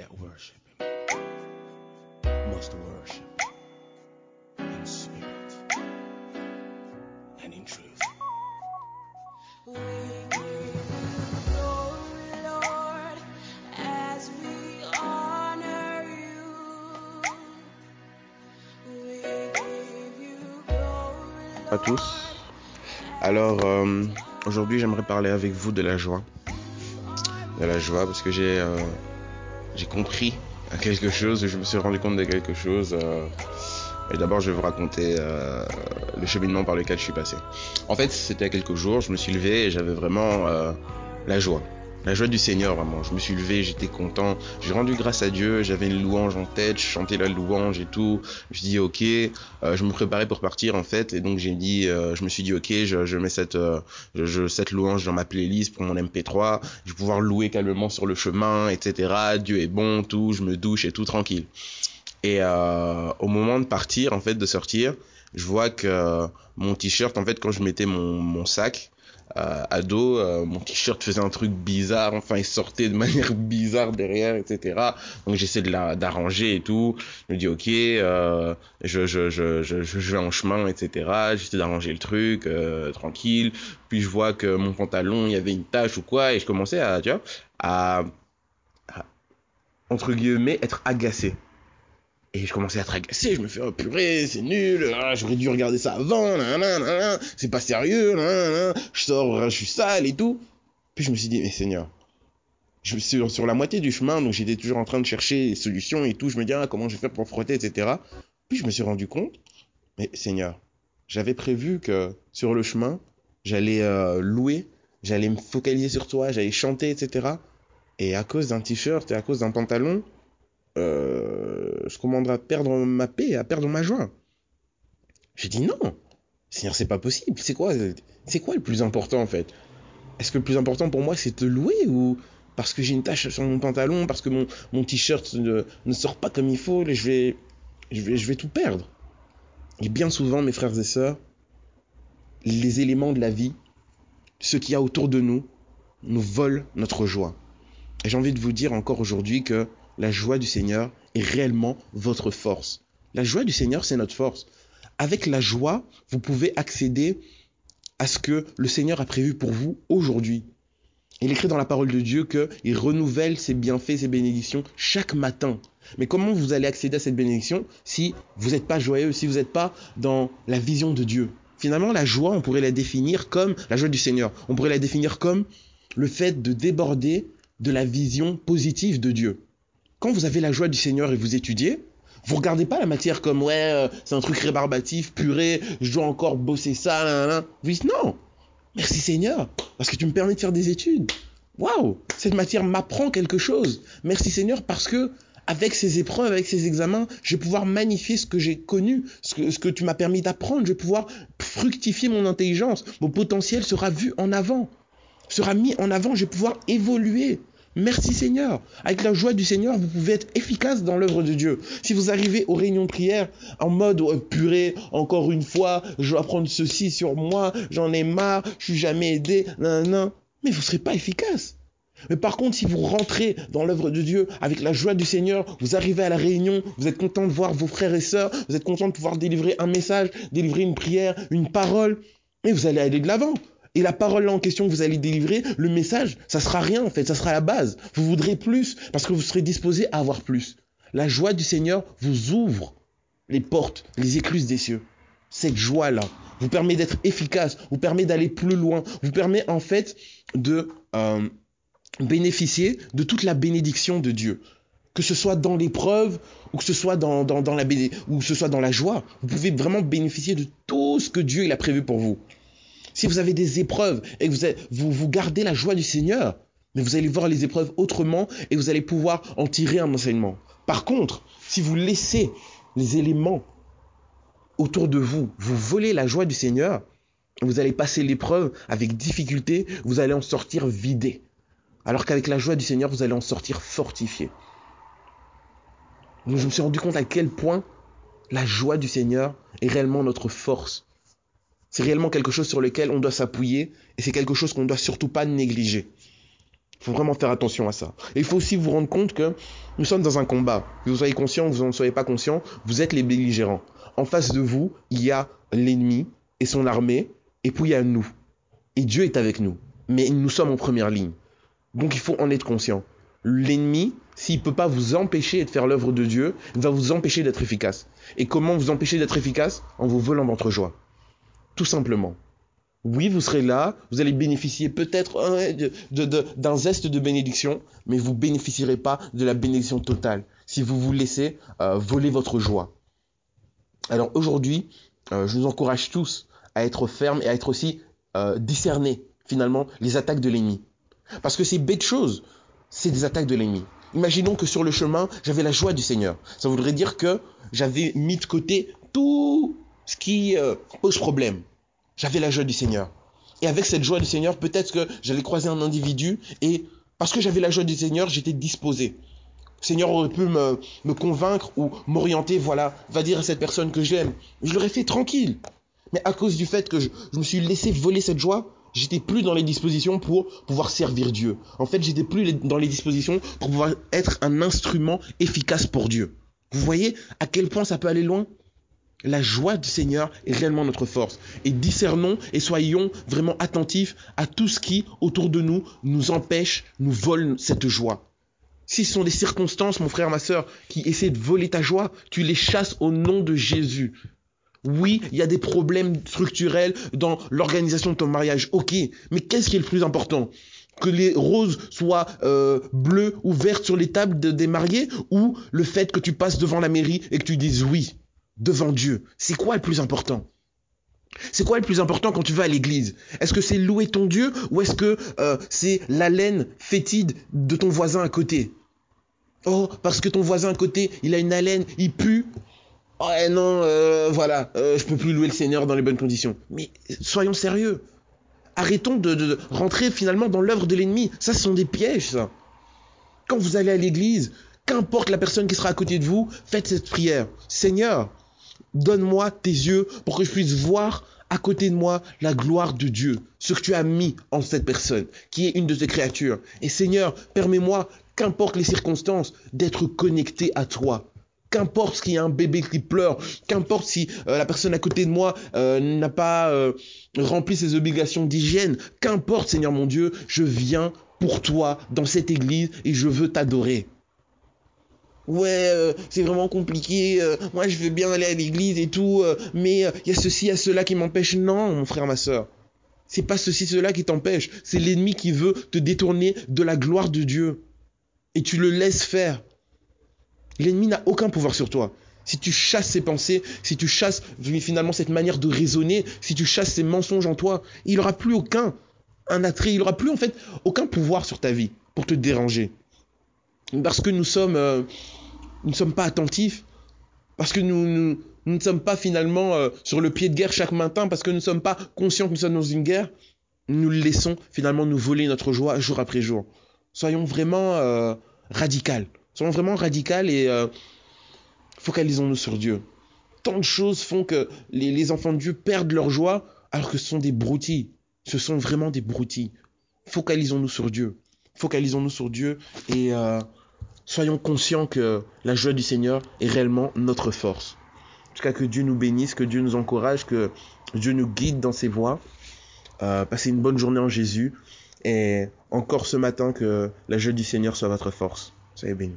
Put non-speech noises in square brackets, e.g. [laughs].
that worship him must worship in spirit and in truth. We give glory, Lord, as we honor you. We give you glory, à tous. Alors, euh, aujourd'hui, j'aimerais parler avec vous de la joie. De la joie, parce que j'ai euh, j'ai compris quelque chose, je me suis rendu compte de quelque chose. euh, et d'abord, je vais vous raconter euh, le cheminement par lequel je suis passé. En fait, c'était il y a quelques jours, je me suis levé et j'avais vraiment euh, la joie. La joie du Seigneur, vraiment. Je me suis levé, j'étais content. J'ai rendu grâce à Dieu, j'avais une louange en tête, je chantais la louange et tout. Je dit, ok, euh, je me préparais pour partir en fait. Et donc, j'ai dit, euh, je me suis dit, ok, je, je mets cette, euh, je, je- cette louange dans ma playlist pour mon MP3. Je vais pouvoir louer calmement sur le chemin, etc. Dieu est bon, tout. Je me douche et tout tranquille. Et euh, au moment de partir, en fait, de sortir, je vois que mon t-shirt, en fait, quand je mettais mon, mon sac euh, à dos, euh, mon t-shirt faisait un truc bizarre. Enfin, il sortait de manière [laughs] bizarre derrière, etc. Donc j'essaie de la d'arranger et tout. Je me dis ok, euh, je, je, je, je, je vais en chemin, etc. J'essaie d'arranger le truc tranquille. Puis je vois que mon pantalon, il y avait une tache ou quoi, et je commençais à, tu vois, à entre guillemets être agacé. Et je commençais à être agacé, je me fais oh, purée, c'est nul, ah, j'aurais dû regarder ça avant, c'est pas sérieux, je sors, je suis sale et tout. Puis je me suis dit, mais Seigneur, je suis sur, sur la moitié du chemin, donc j'étais toujours en train de chercher des solutions et tout, je me dis, ah, comment je vais faire pour frotter, etc. Puis je me suis rendu compte, mais Seigneur, j'avais prévu que sur le chemin, j'allais euh, louer, j'allais me focaliser sur toi, j'allais chanter, etc. Et à cause d'un t-shirt et à cause d'un pantalon, euh, je commanderai à perdre ma paix, à perdre ma joie. J'ai dit non. Seigneur, c'est pas possible. C'est quoi, c'est quoi le plus important en fait? Est-ce que le plus important pour moi c'est te louer ou parce que j'ai une tache sur mon pantalon, parce que mon, mon t-shirt ne, ne sort pas comme il faut, je vais, je vais, je vais tout perdre? Et bien souvent, mes frères et sœurs, les éléments de la vie, ce qu'il y a autour de nous, nous volent notre joie. Et j'ai envie de vous dire encore aujourd'hui que la joie du Seigneur est réellement votre force. La joie du Seigneur, c'est notre force. Avec la joie, vous pouvez accéder à ce que le Seigneur a prévu pour vous aujourd'hui. Il écrit dans la parole de Dieu qu'il renouvelle ses bienfaits, ses bénédictions chaque matin. Mais comment vous allez accéder à cette bénédiction si vous n'êtes pas joyeux, si vous n'êtes pas dans la vision de Dieu? Finalement, la joie, on pourrait la définir comme, la joie du Seigneur, on pourrait la définir comme le fait de déborder de la vision positive de Dieu. Quand vous avez la joie du Seigneur et vous étudiez, vous regardez pas la matière comme ouais, euh, c'est un truc rébarbatif, purée, je dois encore bosser ça, nan, nan, nan. Vous dites non, merci Seigneur, parce que tu me permets de faire des études. Waouh, cette matière m'apprend quelque chose. Merci Seigneur parce que avec ces épreuves, avec ces examens, je vais pouvoir magnifier ce que j'ai connu, ce que, ce que tu m'as permis d'apprendre. Je vais pouvoir fructifier mon intelligence. Mon potentiel sera vu en avant, sera mis en avant. Je vais pouvoir évoluer. Merci Seigneur. Avec la joie du Seigneur, vous pouvez être efficace dans l'œuvre de Dieu. Si vous arrivez aux réunions de prière en mode euh, purée, encore une fois, je dois prendre ceci sur moi, j'en ai marre, je suis jamais aidé, nan, nan, mais vous serez pas efficace. Mais par contre, si vous rentrez dans l'œuvre de Dieu avec la joie du Seigneur, vous arrivez à la réunion, vous êtes content de voir vos frères et sœurs, vous êtes content de pouvoir délivrer un message, délivrer une prière, une parole, et vous allez aller de l'avant. Et la parole en question que vous allez délivrer, le message, ça sera rien en fait, ça sera la base. Vous voudrez plus parce que vous serez disposé à avoir plus. La joie du Seigneur vous ouvre les portes, les écluses des cieux. Cette joie-là vous permet d'être efficace, vous permet d'aller plus loin, vous permet en fait de euh, bénéficier de toute la bénédiction de Dieu. Que ce soit dans l'épreuve ou que ce soit dans, la ou ce soit dans la joie, vous pouvez vraiment bénéficier de tout ce que Dieu a prévu pour vous. Si vous avez des épreuves et que vous, gardez la joie du Seigneur, mais vous allez voir les épreuves autrement et vous allez pouvoir en tirer un enseignement. Par contre, si vous laissez les éléments autour de vous vous voler la joie du Seigneur, vous allez passer l'épreuve avec difficulté, vous allez en sortir vidé. Alors qu'avec la joie du Seigneur, vous allez en sortir fortifié. Donc je me suis rendu compte à quel point la joie du Seigneur est réellement notre force. C'est réellement quelque chose sur lequel on doit s'appuyer et c'est quelque chose qu'on ne doit surtout pas négliger. Il faut vraiment faire attention à ça. Et il faut aussi vous rendre compte que nous sommes dans un combat. Que vous soyez conscient ou que vous n'en soyez pas conscient, vous êtes les belligérants. En face de vous, il y a l'ennemi et son armée, et puis il y a nous. Et Dieu est avec nous. Mais nous sommes en première ligne. Donc il faut en être conscient. L'ennemi, s'il ne peut pas vous empêcher de faire l'œuvre de Dieu, il va vous empêcher d'être efficace. Et comment vous empêcher d'être efficace? En vous volant votre joie. Tout simplement. Oui, vous serez là, vous allez bénéficier peut-être d'un zeste de bénédiction, mais vous bénéficierez pas de la bénédiction totale si vous vous laissez euh, voler votre joie. Alors aujourd'hui, euh, je vous encourage tous à être fermes et à être aussi euh, discerner finalement les attaques de l'ennemi. Parce que ces bêtes choses, c'est des attaques de l'ennemi. Imaginons que sur le chemin, j'avais la joie du Seigneur. Ça voudrait dire que j'avais mis de côté tout ce qui pose problème j'avais la joie du Seigneur. Et avec cette joie du Seigneur, peut-être que j'allais croiser un individu et parce que j'avais la joie du Seigneur, j'étais disposé. Le Seigneur aurait pu me, me convaincre ou m'orienter, voilà, va dire à cette personne que j'aime. Je l'aurais fait tranquille. Mais à cause du fait que je, je me suis laissé voler cette joie, j'étais plus dans les dispositions pour pouvoir servir Dieu. En fait, j'étais plus dans les dispositions pour pouvoir être un instrument efficace pour Dieu. Vous voyez à quel point ça peut aller loin? La joie du Seigneur est réellement notre force. Et discernons et soyons vraiment attentifs à tout ce qui, autour de nous, nous empêche, nous vole cette joie. Si ce sont des circonstances, mon frère, ma soeur, qui essaient de voler ta joie, tu les chasses au nom de Jésus. Oui, il y a des problèmes structurels dans l'organisation de ton mariage. Ok, mais qu'est-ce qui est le plus important? Que les roses soient euh, bleues ou vertes sur les tables des mariés ou le fait que tu passes devant la mairie et que tu dises oui? Devant Dieu, c'est quoi le plus important? C'est quoi le plus important quand tu vas à l'église? Est-ce que c'est louer ton Dieu ou est-ce que euh, c'est l'haleine fétide de ton voisin à côté? Oh, parce que ton voisin à côté, il a une haleine, il pue. Oh non, euh, voilà, euh, je peux plus louer le Seigneur dans les bonnes conditions. Mais soyons sérieux. Arrêtons de, rentrer finalement dans l'œuvre de l'ennemi. Ça, ce sont des pièges, ça. Quand vous allez à l'église, qu'importe la personne qui sera à côté de vous, faites cette prière. Seigneur, Donne-moi tes yeux pour que je puisse voir à côté de moi la gloire de Dieu, ce que tu as mis en cette personne, qui est une de tes créatures. Et Seigneur, permets-moi, qu'importe les circonstances, d'être connecté à toi. Qu'importe s'il y a un bébé qui pleure, qu'importe si euh, la personne à côté de moi euh, n'a pas euh, rempli ses obligations d'hygiène, qu'importe Seigneur mon Dieu, je viens pour toi dans cette église et je veux t'adorer ouais, euh, c'est vraiment compliqué, euh, moi je veux bien aller à l'église et tout, euh, mais il y a ceci, il y a cela qui m'empêche. Non, mon frère, ma soeur. C'est pas ceci, cela qui t'empêche. C'est l'ennemi qui veut te détourner de la gloire de Dieu. Et tu le laisses faire. L'ennemi n'a aucun pouvoir sur toi. Si tu chasses ses pensées, si tu chasses finalement cette manière de raisonner, si tu chasses ces mensonges en toi, il n'aura plus aucun un attrait, il n'aura plus en fait aucun pouvoir sur ta vie pour te déranger. Parce que nous sommes nous ne sommes pas attentifs, parce que nous, nous, ne sommes pas finalement euh, sur le pied de guerre chaque matin, parce que nous ne sommes pas conscients que nous sommes dans une guerre, nous laissons finalement nous voler notre joie jour après jour. Soyons vraiment euh, radical. Soyons vraiment radical et euh, focalisons-nous sur Dieu. Tant de choses font que les, les, enfants de Dieu perdent leur joie alors que ce sont des broutilles. Ce sont vraiment des broutilles. Focalisons-nous sur Dieu. Focalisons-nous sur Dieu et soyons conscients que la joie du Seigneur est réellement notre force. En tout cas, que Dieu nous bénisse, que Dieu nous encourage, que Dieu nous guide dans ses voies. Euh, passez une bonne journée en Jésus. Et encore ce matin, que la joie du Seigneur soit votre force. Soyez bénis.